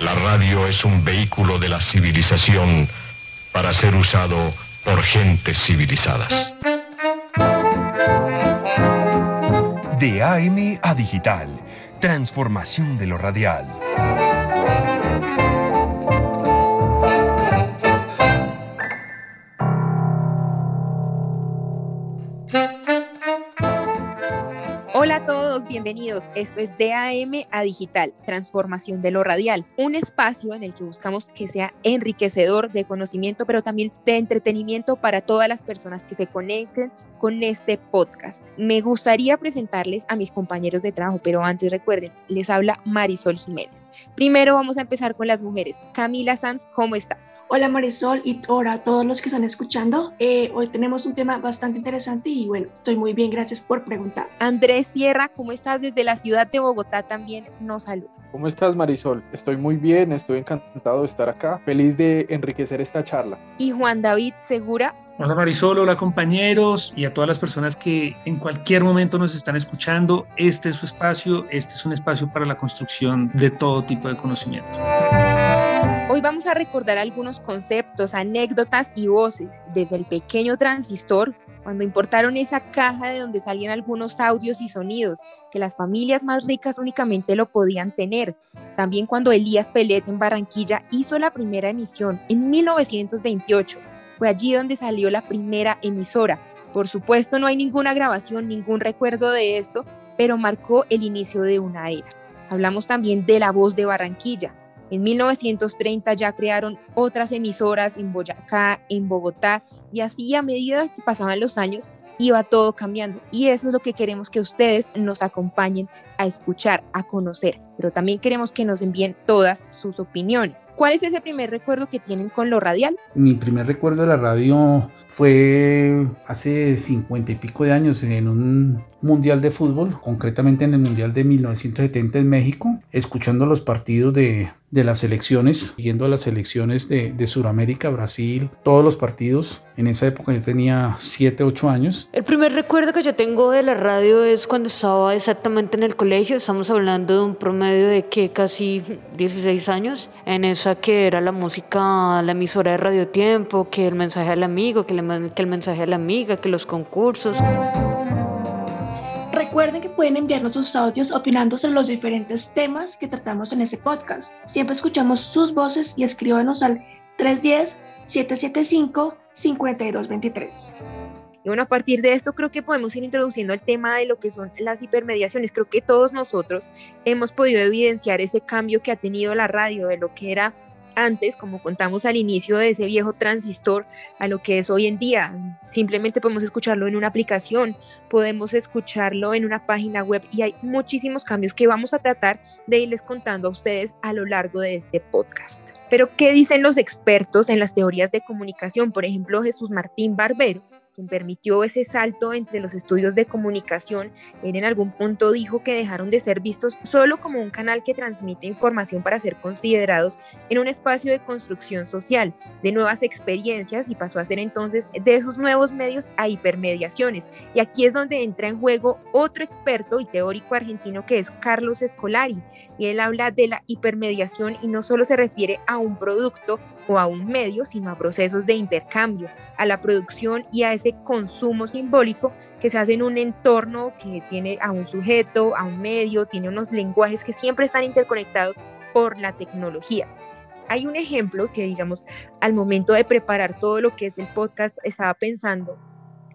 La radio es un vehículo de la civilización para ser usado por gentes civilizadas. De AM a digital, transformación de lo radial. Bienvenidos. Esto es DAM a Digital, Transformación de lo Radial, un espacio en el que buscamos que sea enriquecedor de conocimiento, pero también de entretenimiento para todas las personas que se conecten con este podcast. Me gustaría presentarles a mis compañeros de trabajo, pero antes recuerden, les habla Marisol Jiménez. Primero vamos a empezar con las mujeres. Camila Sanz, ¿cómo estás? Hola Marisol y hola a todos los que están escuchando. Eh, hoy tenemos un tema bastante interesante y bueno, estoy muy bien, gracias por preguntar. Andrés Sierra, ¿cómo estás? Desde la ciudad de Bogotá también nos saluda. ¿Cómo estás Marisol? Estoy muy bien, estoy encantado de estar acá, feliz de enriquecer esta charla. Y Juan David Segura, Hola Marisol, hola compañeros y a todas las personas que en cualquier momento nos están escuchando. Este es su espacio, este es un espacio para la construcción de todo tipo de conocimiento. Hoy vamos a recordar algunos conceptos, anécdotas y voces desde el pequeño transistor cuando importaron esa caja de donde salían algunos audios y sonidos que las familias más ricas únicamente lo podían tener. También cuando Elías Pelet en Barranquilla hizo la primera emisión en 1928 allí donde salió la primera emisora. Por supuesto, no hay ninguna grabación, ningún recuerdo de esto, pero marcó el inicio de una era. Hablamos también de La Voz de Barranquilla. En 1930 ya crearon otras emisoras en Boyacá, en Bogotá, y así a medida que pasaban los años, iba todo cambiando. Y eso es lo que queremos que ustedes nos acompañen a escuchar, a conocer. Pero también queremos que nos envíen todas sus opiniones. ¿Cuál es ese primer recuerdo que tienen con lo radial? Mi primer recuerdo de la radio fue hace cincuenta y pico de años en un mundial de fútbol, concretamente en el mundial de 1970 en México, escuchando los partidos de, de las elecciones, yendo a las elecciones de, de Sudamérica, Brasil, todos los partidos. En esa época yo tenía 7, 8 años. El primer recuerdo que yo tengo de la radio es cuando estaba exactamente en el colegio, estamos hablando de un promedio de que casi 16 años, en esa que era la música, la emisora de Radio Tiempo, que el mensaje al amigo, que, le, que el mensaje a la amiga, que los concursos. Recuerden que pueden enviarnos sus audios opinando sobre los diferentes temas que tratamos en este podcast. Siempre escuchamos sus voces y escríbanos al 310-775-5223. Y bueno, a partir de esto creo que podemos ir introduciendo el tema de lo que son las hipermediaciones. Creo que todos nosotros hemos podido evidenciar ese cambio que ha tenido la radio de lo que era antes, como contamos al inicio de ese viejo transistor, a lo que es hoy en día. Simplemente podemos escucharlo en una aplicación, podemos escucharlo en una página web y hay muchísimos cambios que vamos a tratar de irles contando a ustedes a lo largo de este podcast. Pero, ¿qué dicen los expertos en las teorías de comunicación? Por ejemplo, Jesús Martín Barbero quien permitió ese salto entre los estudios de comunicación, él en algún punto dijo que dejaron de ser vistos solo como un canal que transmite información para ser considerados en un espacio de construcción social, de nuevas experiencias y pasó a ser entonces de esos nuevos medios a hipermediaciones. Y aquí es donde entra en juego otro experto y teórico argentino que es Carlos Escolari, y él habla de la hipermediación y no solo se refiere a un producto o a un medio, sino a procesos de intercambio, a la producción y a ese consumo simbólico que se hace en un entorno que tiene a un sujeto, a un medio, tiene unos lenguajes que siempre están interconectados por la tecnología. Hay un ejemplo que, digamos, al momento de preparar todo lo que es el podcast, estaba pensando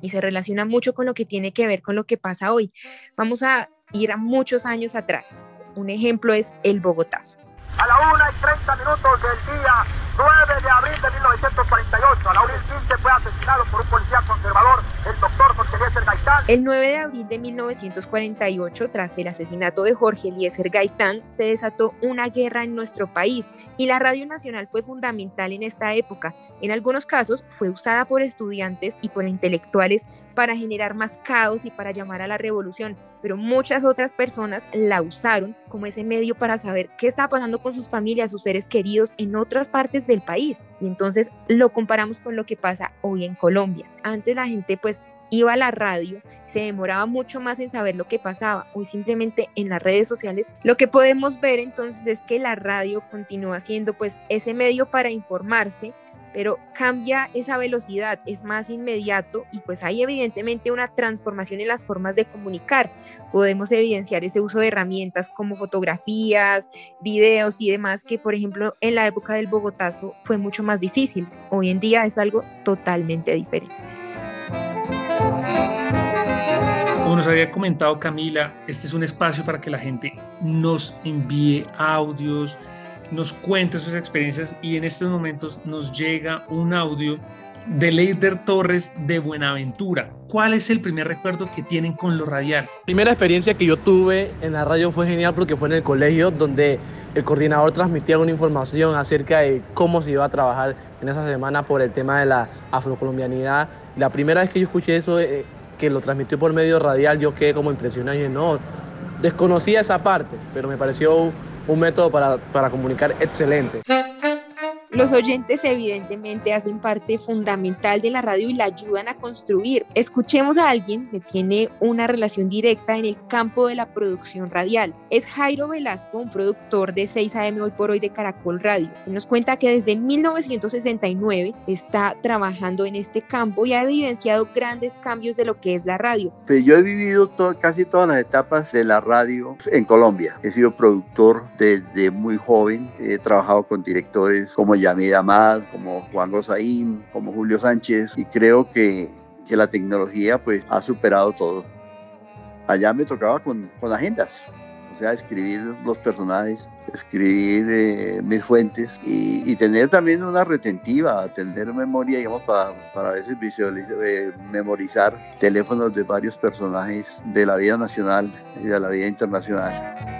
y se relaciona mucho con lo que tiene que ver con lo que pasa hoy. Vamos a ir a muchos años atrás. Un ejemplo es el Bogotazo. A la 1 y 30 minutos del día 9 de abril de 1948, a la 1 y 15 fue asesinado por un policía conservador, el doctor Jorge Eliezer Gaitán. El 9 de abril de 1948, tras el asesinato de Jorge Eliezer Gaitán, se desató una guerra en nuestro país y la Radio Nacional fue fundamental en esta época. En algunos casos fue usada por estudiantes y por intelectuales para generar más caos y para llamar a la revolución, pero muchas otras personas la usaron como ese medio para saber qué estaba pasando con sus familias, sus seres queridos en otras partes del país. Y entonces lo comparamos con lo que pasa hoy en Colombia. Antes la gente pues iba a la radio, se demoraba mucho más en saber lo que pasaba. Hoy simplemente en las redes sociales lo que podemos ver entonces es que la radio continúa siendo pues ese medio para informarse, pero cambia esa velocidad, es más inmediato y pues hay evidentemente una transformación en las formas de comunicar. Podemos evidenciar ese uso de herramientas como fotografías, videos y demás que por ejemplo en la época del Bogotazo fue mucho más difícil. Hoy en día es algo totalmente diferente. Como nos había comentado Camila, este es un espacio para que la gente nos envíe audios, nos cuente sus experiencias y en estos momentos nos llega un audio de Leider Torres de Buenaventura. ¿Cuál es el primer recuerdo que tienen con lo radial? Primera experiencia que yo tuve en la radio fue genial porque fue en el colegio donde el coordinador transmitía una información acerca de cómo se iba a trabajar en esa semana por el tema de la afrocolombianidad. La primera vez que yo escuché eso, eh, que lo transmitió por medio radial, yo quedé como impresionado y dije, no, desconocía esa parte, pero me pareció un método para, para comunicar excelente. Los oyentes evidentemente hacen parte fundamental de la radio y la ayudan a construir. Escuchemos a alguien que tiene una relación directa en el campo de la producción radial. Es Jairo Velasco, un productor de 6 AM hoy por hoy de Caracol Radio. Nos cuenta que desde 1969 está trabajando en este campo y ha evidenciado grandes cambios de lo que es la radio. Yo he vivido casi todas las etapas de la radio en Colombia. He sido productor desde muy joven. He trabajado con directores como Yamid Amad, como Juan Gozaín, como Julio Sánchez, y creo que, que, la tecnología pues ha superado todo. Allá me tocaba con, con agendas, o sea, escribir los personajes, escribir eh, mis fuentes y, y, tener también una retentiva, tener memoria, digamos, para, para a veces visualizar, eh, memorizar teléfonos de varios personajes de la vida nacional y de la vida internacional.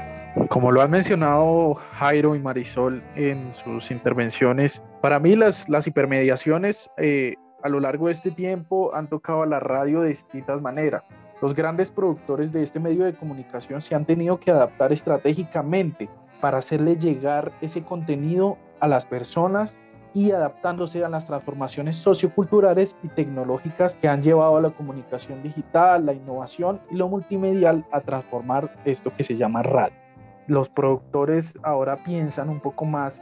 Como lo han mencionado Jairo y Marisol en sus intervenciones, para mí las, las hipermediaciones eh, a lo largo de este tiempo han tocado a la radio de distintas maneras. Los grandes productores de este medio de comunicación se han tenido que adaptar estratégicamente para hacerle llegar ese contenido a las personas y adaptándose a las transformaciones socioculturales y tecnológicas que han llevado a la comunicación digital, la innovación y lo multimedial a transformar esto que se llama radio los productores ahora piensan un poco más,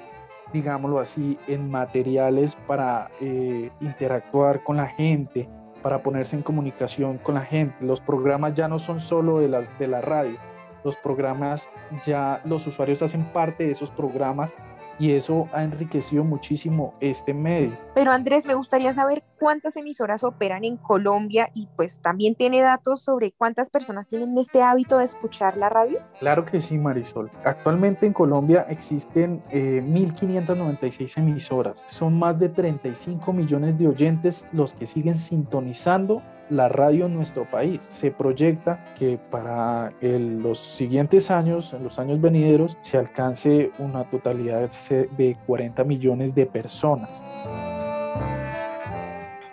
digámoslo así, en materiales para eh, interactuar con la gente, para ponerse en comunicación con la gente. Los programas ya no son solo de, las, de la radio, los programas ya los usuarios hacen parte de esos programas y eso ha enriquecido muchísimo este medio. Pero Andrés, me gustaría saber cuántas emisoras operan en Colombia y pues también tiene datos sobre cuántas personas tienen este hábito de escuchar la radio. Claro que sí, Marisol. Actualmente en Colombia existen 1.596 eh, emisoras. Son más de 35 millones de oyentes los que siguen sintonizando la radio en nuestro país. Se proyecta que para los siguientes años, en los años venideros, se alcance una totalidad de 40 millones de personas.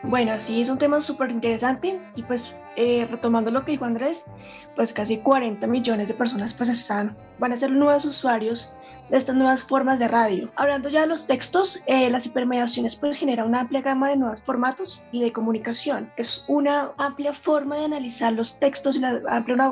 Bueno, sí, es un tema súper interesante y pues eh, retomando lo que dijo Andrés, pues casi 40 millones de personas pues están, van a ser nuevos usuarios de estas nuevas formas de radio. Hablando ya de los textos, eh, las hipermediaciones pues generan una amplia gama de nuevos formatos y de comunicación. Es una amplia forma de analizar los textos y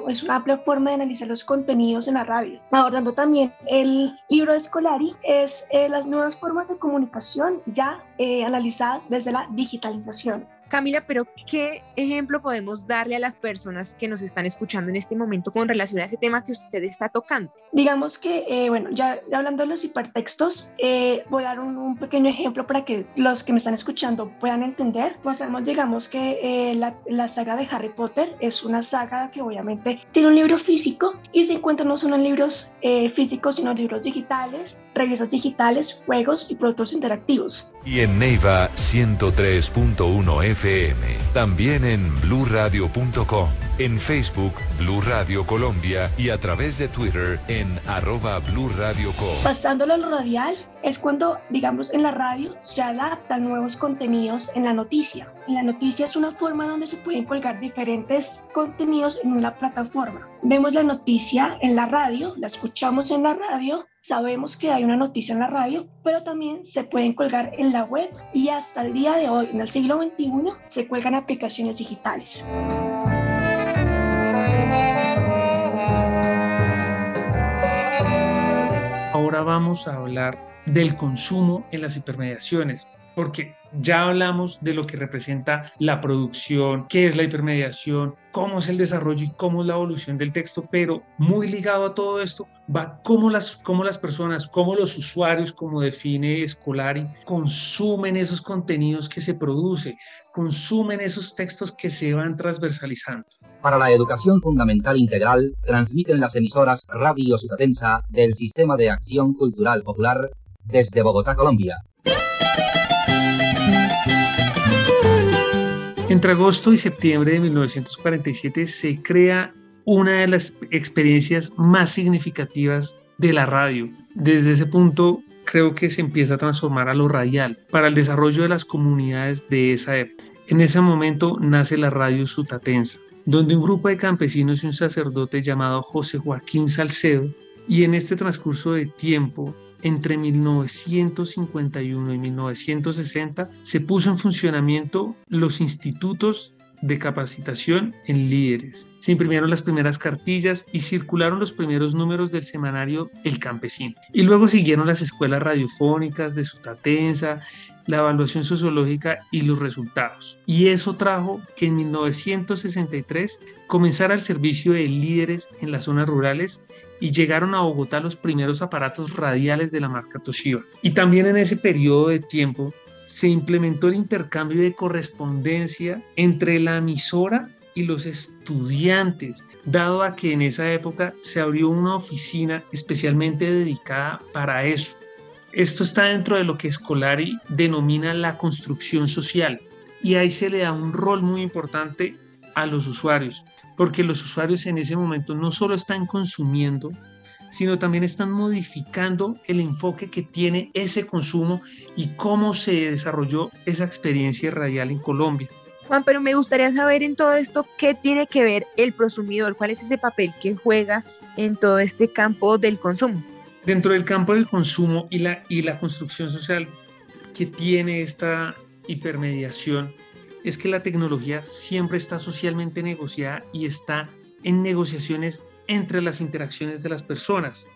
es una amplia forma de analizar los contenidos en la radio. Abordando también el libro de Scolari, es eh, las nuevas formas de comunicación ya eh, analizadas desde la digitalización. Camila, pero ¿qué ejemplo podemos darle a las personas que nos están escuchando en este momento con relación a ese tema que usted está tocando? Digamos que, eh, bueno, ya hablando de los hipertextos, eh, voy a dar un, pequeño ejemplo para que los que me están escuchando puedan entender. Pues digamos que eh, la, la, saga de Harry Potter es una saga que obviamente tiene un libro físico y se encuentra no solo en libros físicos, sino en libros digitales, revistas digitales, juegos y productos interactivos. Y en Neiva 103.1 F también en bluradio.com, en Facebook Blue Radio Colombia y a través de Twitter en arroba Pasándolo al radial, es cuando, digamos, en la radio se adaptan nuevos contenidos en la noticia. La noticia es una forma donde se pueden colgar diferentes contenidos en una plataforma. Vemos la noticia en la radio, la escuchamos en la radio, sabemos que hay una noticia en la radio, pero también se pueden colgar en la web y hasta el día de hoy, en el siglo XXI, se cuelgan aplicaciones digitales. Ahora vamos a hablar del consumo en las hipermediaciones, porque ya hablamos de lo que representa la producción, qué es la hipermediación, cómo es el desarrollo y cómo es la evolución del texto, pero muy ligado a todo esto va cómo las, cómo las personas, cómo los usuarios, como define Scolari, consumen esos contenidos que se produce, consumen esos textos que se van transversalizando. Para la educación fundamental integral, transmiten las emisoras Radio Sutatensa del Sistema de Acción Cultural Popular desde Bogotá, Colombia. Entre agosto y septiembre de 1947 se crea una de las experiencias más significativas de la radio. Desde ese punto creo que se empieza a transformar a lo radial para el desarrollo de las comunidades de esa época. En ese momento nace la radio sutatensa, donde un grupo de campesinos y un sacerdote llamado José Joaquín Salcedo, y en este transcurso de tiempo entre 1951 y 1960 se puso en funcionamiento los institutos de capacitación en líderes. Se imprimieron las primeras cartillas y circularon los primeros números del semanario El Campesino. Y luego siguieron las escuelas radiofónicas de Sutatensa, la evaluación sociológica y los resultados. Y eso trajo que en 1963 comenzara el servicio de líderes en las zonas rurales y llegaron a Bogotá los primeros aparatos radiales de la marca Toshiba. Y también en ese periodo de tiempo se implementó el intercambio de correspondencia entre la emisora y los estudiantes, dado a que en esa época se abrió una oficina especialmente dedicada para eso. Esto está dentro de lo que Scolari denomina la construcción social y ahí se le da un rol muy importante a los usuarios, porque los usuarios en ese momento no solo están consumiendo, sino también están modificando el enfoque que tiene ese consumo y cómo se desarrolló esa experiencia radial en Colombia. Juan, pero me gustaría saber en todo esto qué tiene que ver el prosumidor, cuál es ese papel que juega en todo este campo del consumo. Dentro del campo del consumo y la, y la construcción social que tiene esta hipermediación, es que la tecnología siempre está socialmente negociada y está en negociaciones entre las interacciones de las personas.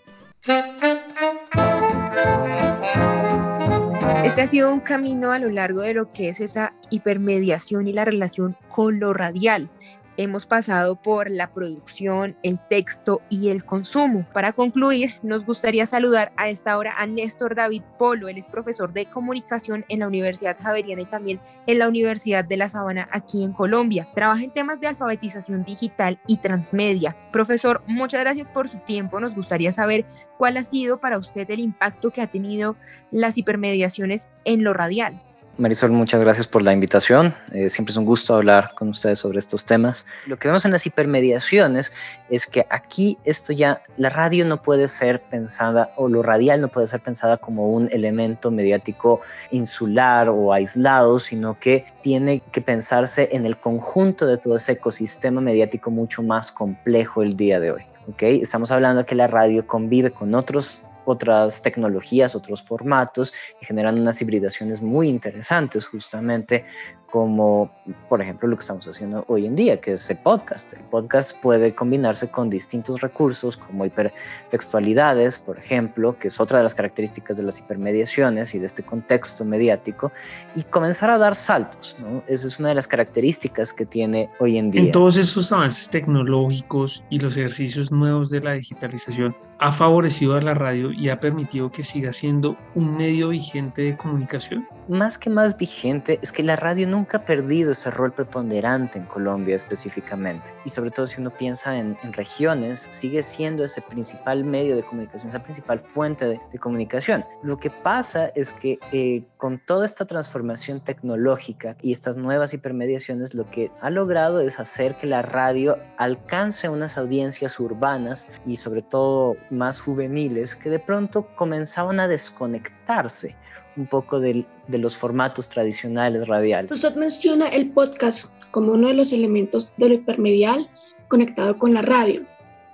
Este ha sido un camino a lo largo de lo que es esa hipermediación y la relación con lo radial. Hemos pasado por la producción, el texto y el consumo. Para concluir, nos gustaría saludar a esta hora a Néstor David Polo. Él es profesor de comunicación en la Universidad Javeriana y también en la Universidad de La Sabana aquí en Colombia. Trabaja en temas de alfabetización digital y transmedia. Profesor, muchas gracias por su tiempo. Nos gustaría saber cuál ha sido para usted el impacto que ha tenido las hipermediaciones en lo radial. Marisol, muchas gracias por la invitación. Eh, siempre es un gusto hablar con ustedes sobre estos temas. Lo que vemos en las hipermediaciones es que aquí esto ya, la radio no puede ser pensada o lo radial no puede ser pensada como un elemento mediático insular o aislado, sino que tiene que pensarse en el conjunto de todo ese ecosistema mediático mucho más complejo el día de hoy. ¿okay? Estamos hablando de que la radio convive con otros otras tecnologías, otros formatos y generan unas hibridaciones muy interesantes justamente como por ejemplo lo que estamos haciendo hoy en día, que es el podcast. El podcast puede combinarse con distintos recursos como hipertextualidades, por ejemplo, que es otra de las características de las hipermediaciones y de este contexto mediático, y comenzar a dar saltos. ¿no? Esa es una de las características que tiene hoy en día. En todos esos avances tecnológicos y los ejercicios nuevos de la digitalización, ha favorecido a la radio y ha permitido que siga siendo un medio vigente de comunicación. más que más vigente es que la radio nunca ha perdido ese rol preponderante en Colombia específicamente. Y sobre todo si uno piensa en, regiones, sigue siendo ese principal medio de comunicación, esa principal fuente de, comunicación. Lo que pasa es que eh, con toda esta transformación tecnológica y estas nuevas hipermediaciones, lo que ha logrado es hacer que la radio alcance unas audiencias urbanas y sobre todo más juveniles que de pronto comenzaban a desconectarse un poco de, los formatos tradicionales radiales. Usted menciona el podcast como uno de los elementos de lo hipermedial conectado con la radio.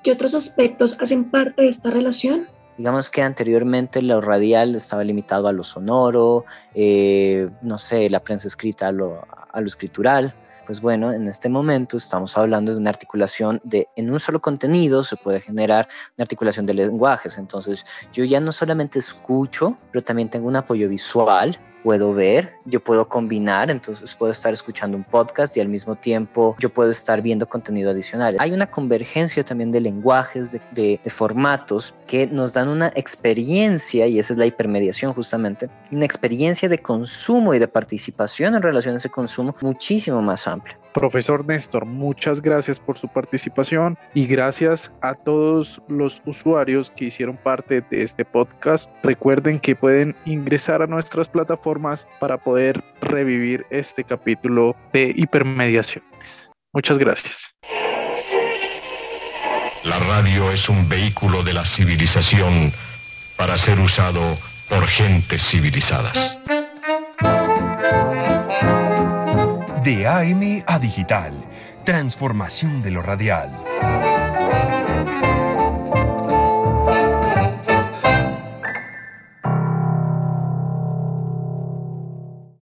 ¿Qué otros aspectos hacen parte de esta relación? Digamos que anteriormente lo radial estaba limitado a lo sonoro, eh, no sé, la prensa escrita a lo, a lo escritural, pues bueno, en este momento estamos hablando de una articulación de, en un solo contenido se puede generar una articulación de lenguajes. Entonces, yo ya no solamente escucho, pero también tengo un apoyo visual puedo ver, yo puedo combinar, entonces puedo estar escuchando un podcast y al mismo tiempo yo puedo estar viendo contenido adicional. Hay una convergencia también de lenguajes, de, formatos que nos dan una experiencia, y esa es la hipermediación justamente, una experiencia de consumo y de participación en relación a ese consumo muchísimo más amplia. Profesor Néstor, muchas gracias por su participación y gracias a todos los usuarios que hicieron parte de este podcast. Recuerden que pueden ingresar a nuestras plataformas para poder revivir este capítulo de hipermediaciones. Muchas gracias. La radio es un vehículo de la civilización para ser usado por gentes civilizadas. De AM a digital, transformación de lo radial.